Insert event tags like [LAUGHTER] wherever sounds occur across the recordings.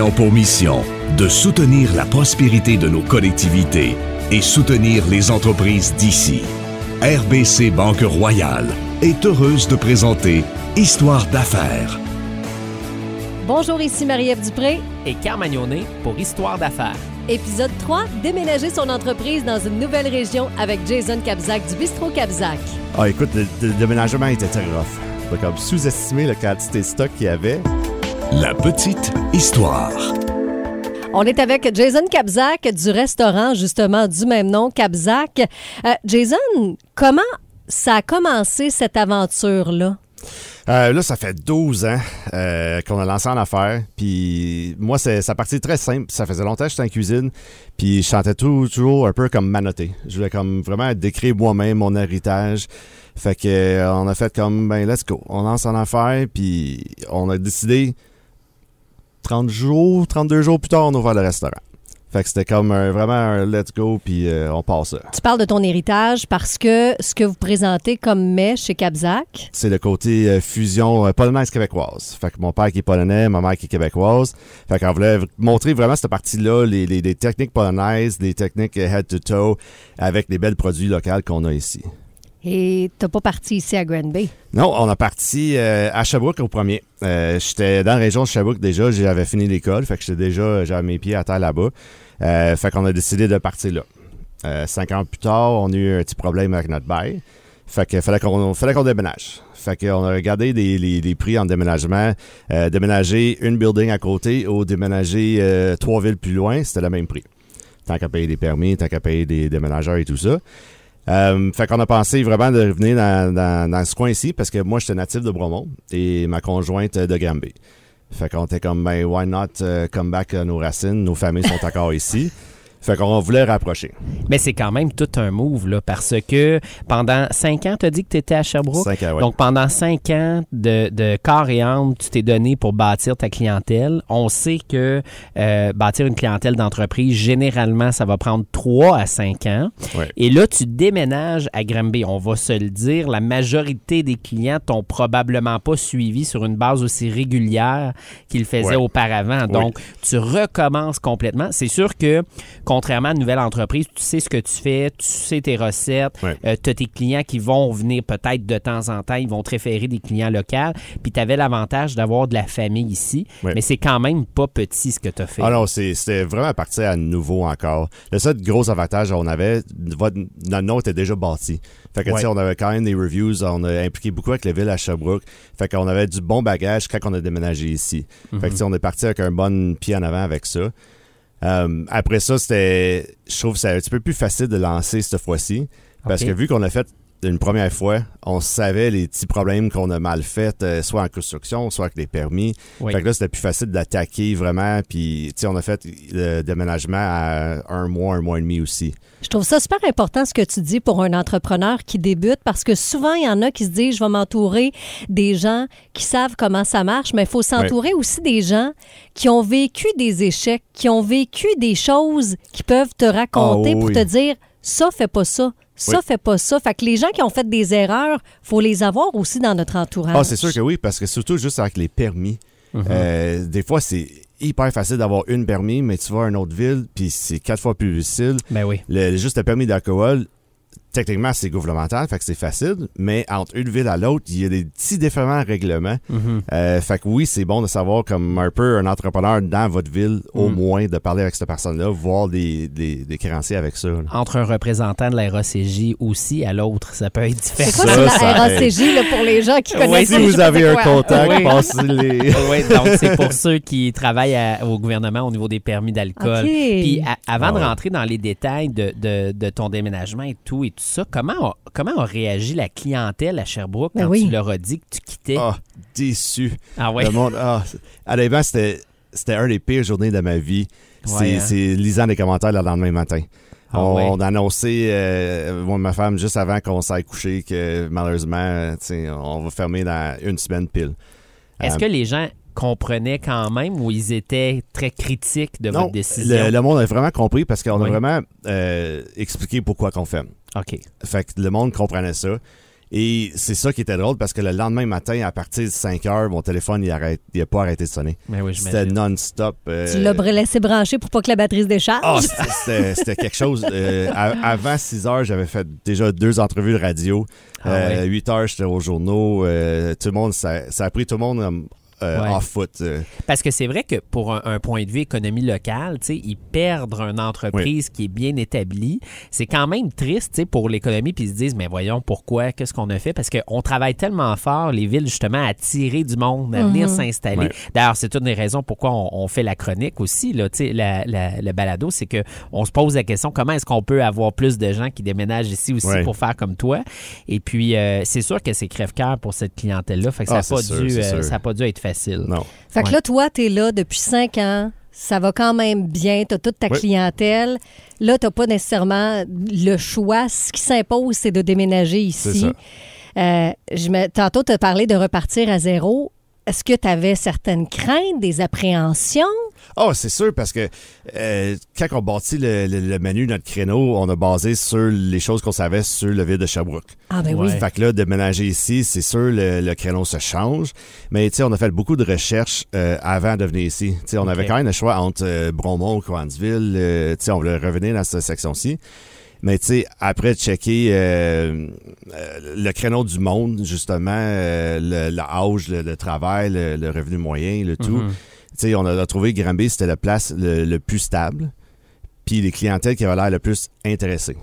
ayant pour mission de soutenir la prospérité de nos collectivités et soutenir les entreprises d'ici. RBC Banque Royale est heureuse de présenter Histoire d'affaires. Bonjour, ici Marie-Ève Dupré. Et Carmagnonet pour Histoire d'affaires. Épisode 3, déménager son entreprise dans une nouvelle région avec Jason Kabzak du Bistro Kabzak. Ah, écoute, le, le déménagement était très rough. Faut comme sous-estimer la quantité de stock qu'il y avait. La petite histoire. On est avec Jason Kabzak du restaurant justement du même nom, Kabzak. Euh, Jason, comment ça a commencé cette aventure-là? Euh, là, ça fait 12 ans euh, qu'on a lancé en affaires. Puis moi, c'est, ça partit très simple. Ça faisait longtemps que j'étais en cuisine. Puis je chantais tout, toujours un peu comme manoté. Je voulais comme vraiment décrire moi-même mon héritage. Fait que on a fait comme, ben let's go. On lance en affaires. Puis on a décidé 30 jours, 32 jours plus tard, on a ouvert le restaurant. Fait que c'était comme un- vraiment un let's go, puis euh, on passe ça. Tu parles de ton héritage parce que ce que vous présentez comme mets chez Kabzak, C'est le côté euh, fusion euh, polonaise-québécoise. Fait que mon père qui est polonais, ma mère qui est québécoise. Fait qu'on voulait montrer vraiment cette partie-là, les, les- les techniques polonaises, les techniques head-to-toe, avec les belles produits locaux qu'on a ici. Et t'as pas parti ici à Grand Bay? Non, on a parti euh, à Sherbrooke au premier. Euh, j'étais dans la région de Sherbrooke déjà, j'avais fini l'école, fait que j'étais déjà, j'avais mes pieds à terre là-bas. Euh, fait qu'on a décidé de partir là. Euh, cinq ans plus tard, on a eu un petit problème avec notre bail. Fait que fallait qu'on fallait qu'on déménage. Fait qu'on a regardé les, les prix en déménagement. Déménager une building à côté ou déménager trois villes plus loin, c'était le même prix. Tant qu'à payer des permis, tant qu'à payer des déménageurs et tout ça. Euh, fait qu'on a pensé vraiment de revenir dans, dans, dans ce coin ici parce que moi, j'étais natif de Bromont et ma conjointe de Granby. Fait qu'on était comme, ben, why not euh, come back à nos racines? Nos familles sont encore ici. Fait qu'on voulait rapprocher. Mais c'est quand même tout un move, là, parce que pendant cinq ans, tu as dit que tu étais à Sherbrooke? Cinq ans, ouais. Donc, pendant cinq ans de, de corps et âme, tu t'es donné pour bâtir ta clientèle. On sait que euh, bâtir une clientèle d'entreprise, généralement, ça va prendre trois à cinq ans. Ouais. Et là, tu déménages à Granby. On va se le dire, la majorité des clients t'ont probablement pas suivi sur une base aussi régulière qu'ils faisaient Ouais. auparavant. Donc, tu recommences complètement. C'est sûr que, contrairement à une nouvelle entreprise, tu sais ce que tu fais, tu sais tes recettes, Ouais. tu as tes clients qui vont venir peut-être de temps en temps, ils vont te référer des clients locaux, puis tu avais l'avantage d'avoir de la famille ici, Ouais. mais c'est quand même pas petit ce que tu as fait. Ah non, c'est- c'était vraiment parti à nouveau encore. Le seul gros avantage qu'on avait, votre, notre nom était déjà bâti. Fait que, Ouais. on avait quand même des reviews, on a impliqué beaucoup avec la ville à Sherbrooke. Fait qu'on avait du bon bagage quand on a déménagé ici. Fait que, sais, on est parti avec un bon pied en avant avec ça. Euh, après ça, c'était, je trouve que c'est un petit peu plus facile de lancer cette fois-ci. Parce que vu qu'on a fait une première fois, on savait les petits problèmes qu'on a mal fait, euh, soit en construction, soit avec les permis. Oui. Fait que là, c'était plus facile d'attaquer vraiment. Puis, tu sais, on a fait le déménagement à un mois, un mois et demi aussi. Je trouve ça super important ce que tu dis pour un entrepreneur qui débute parce que souvent, il y en a qui se disent, je vais m'entourer des gens qui savent comment ça marche, mais il faut s'entourer aussi des gens qui ont vécu des échecs, qui ont vécu des choses qui peuvent te raconter Ah, pour te dire, ça, fais pas ça. Ça, Oui. fais pas ça. Fait que les gens qui ont fait des erreurs, faut les avoir aussi dans notre entourage. Ah, c'est sûr que oui, parce que surtout juste avec les permis, euh, des fois, c'est hyper facile d'avoir une permis, mais tu vas à une autre ville, puis c'est quatre fois plus difficile. Ben oui. Le, juste le permis d'alcool, techniquement, c'est gouvernemental, fait que c'est facile, mais entre une ville à l'autre, il y a des petits différents règlements. Euh, fait que oui, c'est bon de savoir, comme un peu un entrepreneur dans votre ville, au moins, de parler avec cette personne-là, voir des, des, des créanciers avec ça. là. Entre un représentant de la RACJ aussi à l'autre, ça peut être différent. C'est quoi Ça, ça la RACJ là, pour les gens qui Oui, connaissent je Si vous avez un contact, Oui. passez les... [LAUGHS] oui, donc c'est pour ceux qui travaillent à- au gouvernement au niveau des permis d'alcool. OK. Puis à- avant Ah de ouais. rentrer dans les détails de, de- de ton déménagement et tout et tout ça, comment a, comment a réagi la clientèle à Sherbrooke Ben quand oui. tu leur as dit que tu quittais? Ah, déçu. Ah ouais. Le monde, ah, c'est- honnêtement, c'était, c'était un des pires journées de ma vie. Ouais, c'est, hein? c'est lisant des commentaires le lendemain matin. Ah on, ouais. on a annoncé, euh, moi et ma femme, juste avant qu'on s'aille coucher, que malheureusement, on va fermer dans une semaine pile. Est-ce Euh, que les gens comprenaient quand même ou ils étaient très critiques de non, votre décision? le, le monde a vraiment compris parce qu'on Oui. a vraiment euh, expliqué pourquoi qu'on ferme. OK. Fait que le monde comprenait ça. Et c'est ça qui était drôle parce que le lendemain matin, à partir de 5 heures, mon téléphone, il arrête, il a pas arrêté de sonner. Mais oui, C'était non-stop. euh, Tu l'as laissé brancher pour pas que la batterie se décharge? ah, c'était- quelque chose. Euh, à- avant 6 heures, j'avais fait déjà deux entrevues de radio. Ah Euh, ouais. 8 heures, j'étais aux journaux. Euh, tout le monde, ça, ça a pris tout le monde euh, euh, Ouais. foot. euh. Parce que c'est vrai que pour un, un point de vue économie locale, tu sais, ils perdent une entreprise qui est bien établie. C'est quand même triste tu sais, pour l'économie, puis ils se disent, mais voyons, pourquoi, qu'est-ce qu'on a fait? Parce qu'on travaille tellement fort, les villes, justement, à attirer du monde, à venir s'installer. Ouais. D'ailleurs, c'est une des raisons pourquoi on, on fait la chronique aussi, là, tu sais, la, la- le balado, c'est que on se pose la question, comment est-ce qu'on peut avoir plus de gens qui déménagent ici aussi Ouais. pour faire comme toi? Et puis, euh, c'est sûr que c'est crève-cœur pour cette clientèle-là, fait que ça Ah, n'a c'est pas, sûr, dû, euh, ça a pas dû être facile. Non. Fait que Ouais. là, toi, tu es là depuis cinq ans. Ça va quand même bien. Tu as toute ta Oui. clientèle. Là, tu n'as pas nécessairement le choix. Ce qui s'impose, c'est de déménager ici. ça. Euh, je me- Tantôt, tu as parlé de repartir à zéro. Est-ce que tu avais certaines craintes, des appréhensions? Oh, c'est sûr, parce que euh, quand on bâtit le, le- le menu, notre créneau, on a basé sur les choses qu'on savait sur le ville de Sherbrooke. Ah, ben Ouais. oui. Fait que là, déménager ici, c'est sûr, le, le créneau se change. Mais tu sais, on a fait beaucoup de recherches euh, avant de venir ici. Tu sais, on avait quand même le choix entre euh, Bromont, Coansville. euh, tu sais, on voulait revenir dans cette section-ci. Mais tu sais, après checker euh, euh, le créneau du monde, justement, euh, le, le âge, le, le travail, le, le revenu moyen, le tout. Mhm. Tu sais, on a, trouvé que Granby, c'était la place le, plus stable, puis les clientèles qui avaient l'air le plus intéressées.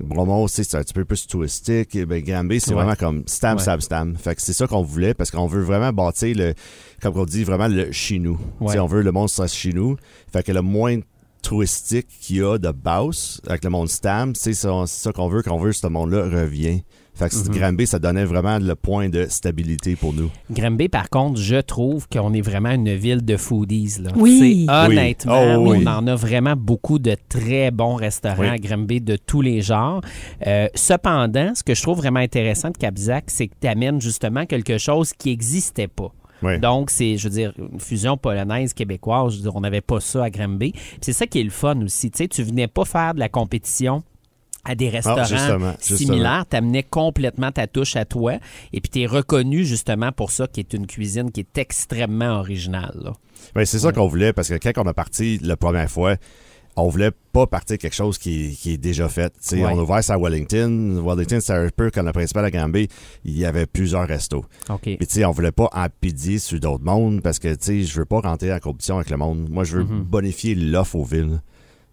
Bromont aussi, c'est un petit peu plus touristique. Et Ben, Granby, c'est Ouais. vraiment comme stam, Ouais. stam, stam. Fait que c'est ça qu'on voulait parce qu'on veut vraiment bâtir le, comme on dit, vraiment le chez nous. Ouais. On veut le monde soit chez nous. Fait que le moins touristique qu'il y a de base avec le monde stam, c'est ça, qu'on veut, qu'on veut que ce monde-là revient. Fait que Mhm. Granby, ça donnait vraiment le point de stabilité pour nous. Granby, par contre, je trouve qu'on est vraiment une ville de foodies. Là. Oui. C'est- honnêtement, Oui. Oh, oui. on en a vraiment beaucoup de très bons restaurants Oui. à Granby de tous les genres. Euh, cependant, ce que je trouve vraiment intéressant de Capzac, c'est que tu amènes justement quelque chose qui n'existait pas. Donc, c'est, je veux dire, une fusion polonaise québécoise. Je veux dire, on n'avait pas ça à Granby. C'est ça qui est le fun aussi. Tu sais, tu venais pas faire de la compétition à des restaurants Ah, justement, justement. similaires. Tu amenais complètement ta touche à toi. Et puis, tu es reconnu justement pour ça, qui est une cuisine qui est extrêmement originale. là. Ben, c'est ça qu'on voulait parce que quand on a parti la première fois, on voulait pas partir quelque chose qui, qui est déjà fait. Ouais. On a ouvert ça à Wellington. Wellington, c'était un peu comme le principal à Granby. Il y avait plusieurs restos. OK. Puis tu sais, on voulait pas empédier sur d'autres mondes parce que tu je veux pas rentrer en compétition avec le monde. Moi, je veux Mhm. bonifier l'offre aux villes.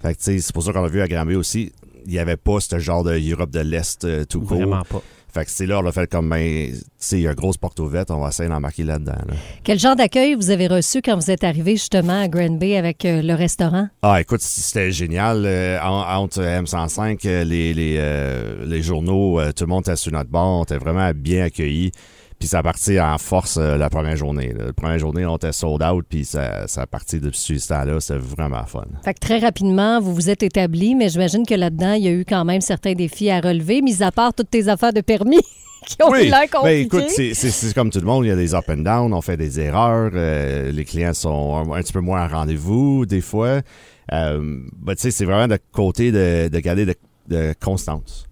Fait que c'est pour ça qu'on a vu à Granby aussi, il y avait pas ce genre de Europe de l'Est euh, tout court. Vraiment pas. Fait que c'est là, on a fait comme, ben, tu sais, il y a une grosse porte ouverte, on va essayer d'en marquer là-dedans. là. Quel genre d'accueil vous avez reçu quand vous êtes arrivé justement à Granby avec euh, le restaurant? Ah, écoute, c'était génial. Euh, en- entre M105, euh, les, les, euh, les journaux, tout le monde était sur notre bord. On était vraiment bien accueillis. Puis ça a parti en force euh, la première journée. là. La première journée, on était sold out. Puis ça, ça a parti depuis ce temps-là. C'était vraiment fun. Fait que très rapidement, vous vous êtes établi, mais j'imagine que là-dedans, il y a eu quand même certains défis à relever, mis à part toutes tes affaires de permis [LAUGHS] qui ont eu l'air ben écoute, c'est- c'est c'est comme tout le monde, il y a des up and down, on fait des erreurs, euh, les clients sont un, un petit peu moins à rendez-vous des fois. Euh, ben, tu sais, c'est vraiment de côté de, de garder de, de constance.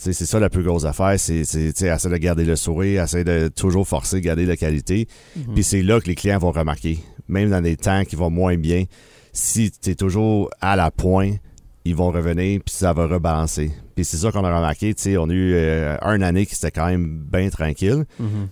C'est ça la plus grosse affaire, c'est essayer de garder le sourire, essayer de toujours forcer, garder la qualité. Mhm. Puis c'est là que les clients vont remarquer, même dans des temps qui vont moins bien, si tu es toujours à la pointe, ils vont revenir, puis ça va rebalancer. Puis c'est ça qu'on a remarqué, tu sais, on a eu euh, une année qui était quand même bien tranquille. Mhm.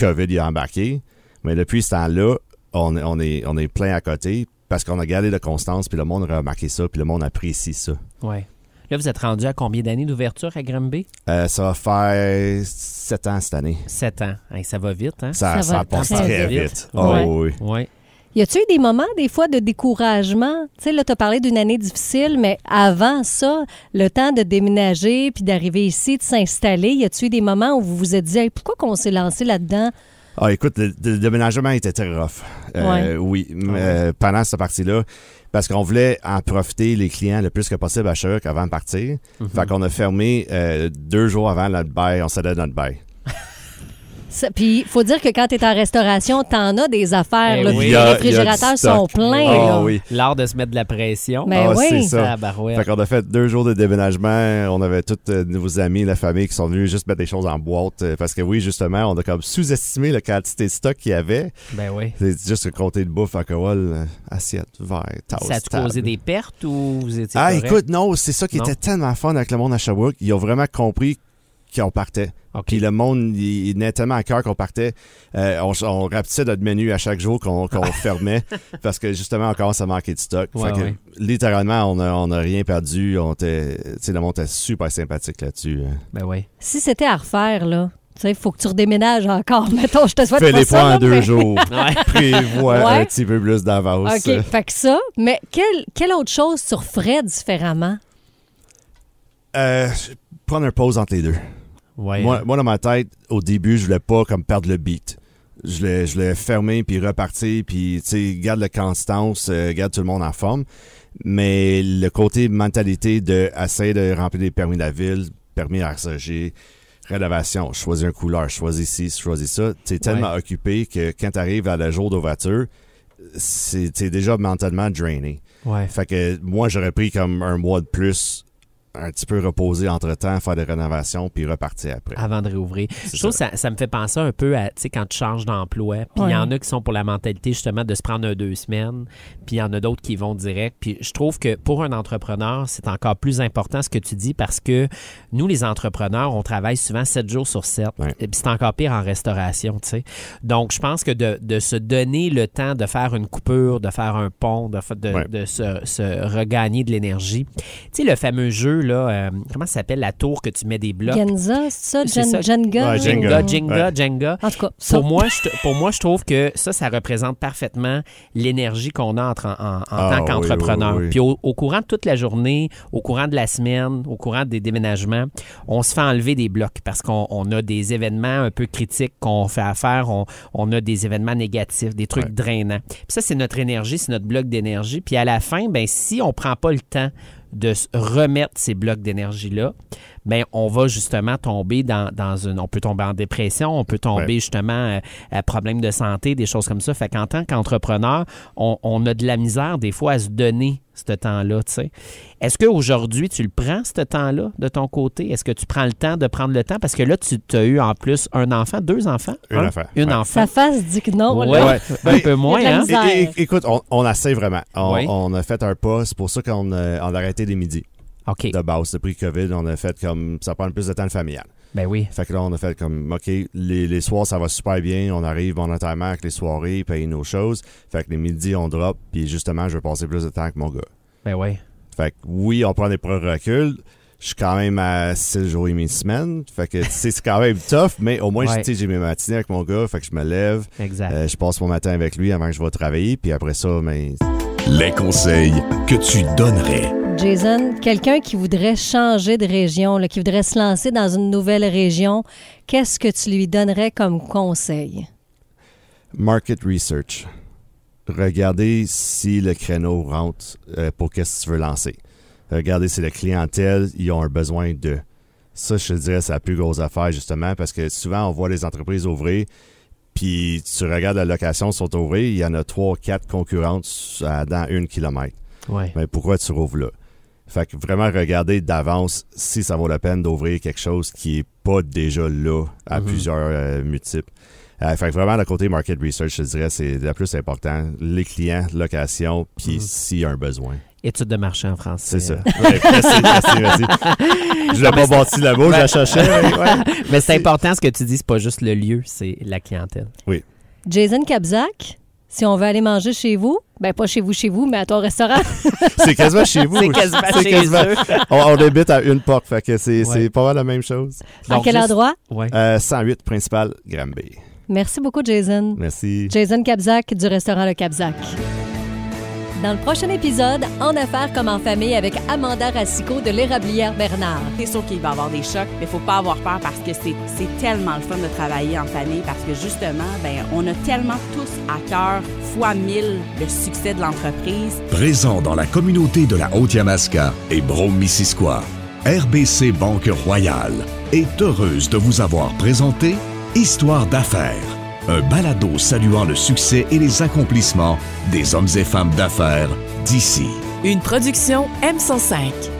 COVID il a embarqué, mais depuis ce temps-là, on, est- on, est, on est plein à côté parce qu'on a gardé de constance, puis le monde a remarqué ça, puis le monde apprécie ça. Ouais. Là, vous êtes rendu à combien d'années d'ouverture à Granby? Euh, ça va faire sept ans cette année. Sept ans. Hey, ça va vite, hein? Ça, Ça ça, va passe très très vite. vite. Ouais. Oh, oui. Oui. Y a-tu eu des moments, des fois, de découragement? Tu sais, là, tu as parlé d'une année difficile, mais avant ça, le temps de déménager puis d'arriver ici, de s'installer, y a-tu eu des moments où vous vous êtes dit, Hey, pourquoi qu'on s'est lancé là-dedans? Ah, écoute, le, le déménagement était très rough. Euh, Oui, euh, pendant cette partie-là, parce qu'on voulait en profiter les clients le plus que possible à Sherbrooke avant de partir. Mhm. Fait qu'on a fermé euh, deux jours avant notre bail, on cédait notre bail. Puis, il faut dire que quand tu es en restauration, t'en as des affaires. Eh oui. les a- a réfrigérateurs sont pleins. Ah oui. L'art de se mettre de la pression. Mais Ah, oui. c'est ça. Fait qu'on a fait deux jours de déménagement. On avait tous euh, nos amis, la famille qui sont venus juste mettre des choses en boîte. euh, Parce que oui, justement, on a comme sous-estimé la quantité de stock qu'il y avait. Ben oui. C'est juste le côté de bouffe, alcool, euh, assiette, verre, tasse, Ça table. causé des pertes ou vous étiez Ah, correct? écoute, non, c'est ça qui Non? était tellement fun avec le monde à Sherbrooke. Ils ont vraiment compris qu'on partait. Puis le monde, il, il tellement à cœur qu'on partait. Euh, on, on rapetissait notre menu à chaque jour qu'on [LAUGHS] fermait parce que justement, on commence à manquer de stock. Ouais, fait que, ouais. littéralement, on a, on a rien perdu. On était, tu sais, le monde était super sympathique là-dessus. hein. Ben oui. Si c'était à refaire, là, tu sais, il faut que tu redéménages encore. [LAUGHS] Mettons, je te souhaite Fais pas les ça, points là, en deux mais- jours. [LAUGHS] Prévois Ouais. un petit peu plus d'avance. OK, fait que ça. Mais quelle, quelle autre chose tu referais différemment? Euh, prendre un pause entre les deux. Ouais. Moi, moi, dans ma tête, au début, je voulais pas comme perdre le beat. Je voulais, je voulais fermer puis repartir puis tu sais garde la constance, euh, garde tout le monde en forme. Mais le côté mentalité de essayer de remplir des permis de la ville, permis RSG, rénovation, je choisis un couleur, je choisis ci, je choisis ça. T'es tellement occupé que quand t'arrives à la jour d'ouverture, c'est t'es déjà mentalement drainé. Ouais. Fait que moi, j'aurais pris comme un mois de plus, un petit peu reposer entre-temps, faire des rénovations, puis repartir après. Avant de réouvrir. Je trouve que ça, ça me fait penser un peu à, tu sais, quand tu changes d'emploi. Puis il Ouais. y en a qui sont pour la mentalité, justement, de se prendre un deux semaines. Puis il y en a d'autres qui vont direct. Puis je trouve que pour un entrepreneur, c'est encore plus important ce que tu dis parce que nous, les entrepreneurs, on travaille souvent 7 jours sur 7. Ouais. Et puis c'est encore pire en restauration, tu sais. Donc je pense que de, de se donner le temps de faire une coupure, de faire un pont, de, fa- de, Ouais. de se, se regagner de l'énergie. Tu sais, le fameux jeu, là, euh, comment ça s'appelle, la tour que tu mets des blocs? Genza, c'est ça? C'est Gen- ça. Jenga? Ouais, Jenga, Jenga. Jenga, Ouais. Jenga. En tout cas, ça. Pour moi, je, pour moi, je trouve que ça, ça représente parfaitement l'énergie qu'on a en, en Ah, tant oui, qu'entrepreneur. oui, oui. Puis au, au courant de toute la journée, au courant de la semaine, au courant des déménagements, on se fait enlever des blocs parce qu'on on a des événements un peu critiques qu'on fait à faire. On, on a des événements négatifs, des trucs Ouais. drainants. Puis ça, c'est notre énergie, c'est notre bloc d'énergie. Puis à la fin, ben si on prend pas le temps de remettre ces blocs d'énergie-là, ben on va justement tomber dans, dans une... On peut tomber en dépression, on peut tomber Ouais. justement euh, à problèmes de santé, des choses comme ça. Fait qu'en tant qu'entrepreneur, on, on a de la misère des fois à se donner ce temps-là, tu sais. Est-ce qu'aujourd'hui, tu le prends, ce temps-là, de ton côté? Est-ce que tu prends le temps de prendre le temps? Parce que là, tu as eu en plus un enfant, deux enfants? Une Un? enfant, Une ouais. enfant? Sa face dit que non. Ouais. Ouais. Un peu moins, a hein? É- écoute, on, on essaie vraiment. On, Oui. on a fait un pas, c'est pour ça qu'on a, on a arrêté les midis OK. de base. Depuis COVID, on a fait comme ça prend plus de temps de familial. Ben oui. Fait que là, on a fait comme, OK, les, les soirs, ça va super bien. On arrive bon notamment avec les soirées, payer nos choses. Fait que les midis, on drop. Puis justement, je vais passer plus de temps avec mon gars. Ben oui. Fait que oui, on prend des pro reculs. Je suis quand même à 6 jours et demi semaine. Fait que tu sais, c'est quand même tough, mais au moins, Ouais. tu sais, j'ai mes matinées avec mon gars. Fait que je me lève. Exact. euh, je passe mon matin avec lui avant que je vais travailler. Puis après ça, ben, Les conseils que tu donnerais. Jason, quelqu'un qui voudrait changer de région, là, qui voudrait se lancer dans une nouvelle région, qu'est-ce que tu lui donnerais comme conseil? Market research. Regardez si le créneau rentre euh, pour qu'est-ce que tu veux lancer. Regardez si la clientèle, ils ont un besoin de. Ça, je te dirais, c'est la plus grosse affaire, justement, parce que souvent, on voit les entreprises ouvrir, puis tu regardes la location sont ouvrées, il y en a trois, quatre concurrentes dans une kilomètre. ouais. Mais pourquoi tu rouvres là? Fait que vraiment regarder d'avance si ça vaut la peine d'ouvrir quelque chose qui est pas déjà là à Mhm. plusieurs euh, multiples. Euh, fait que vraiment, le côté market research, je dirais, c'est le plus important. Les clients, location, puis Mhm. s'il y a un besoin. Études de marché en français. C'est ça. Ouais, merci, merci, merci. [LAUGHS] Je l'ai pas bâti là-bas, je la cherchais. mais ouais. [LAUGHS] Mais c'est important ce que tu dis, c'est pas juste le lieu, c'est la clientèle. Jason Kabzak, si on veut aller manger chez vous, ben pas chez vous, chez vous, mais à ton restaurant. [LAUGHS] C'est quasiment chez vous. C'est quasiment chez quasiment- eux. [LAUGHS] On, on habite à une porte, fait que c'est Ouais. pas mal la même chose. à quel juste- endroit? Ouais. Euh, 108 principal, Granby. Merci beaucoup, Jason. Merci. Jason Kabzak du restaurant Le Kabzak. Dans le prochain épisode, En affaires comme en famille avec Amanda Racicot de l'Érablière Bernard. C'est sûr qu'il va y avoir des chocs, mais il faut pas avoir peur parce que c'est c'est tellement le fun de travailler en famille parce que justement, ben, on a tellement tous à cœur fois mille le succès de l'entreprise. Présent dans la communauté de la Haute-Yamaska et Brome-Missisquoi, RBC Banque Royale est heureuse de vous avoir présenté Histoire d'affaires, un balado saluant le succès et les accomplissements des hommes et femmes d'affaires d'ici. Une production M105.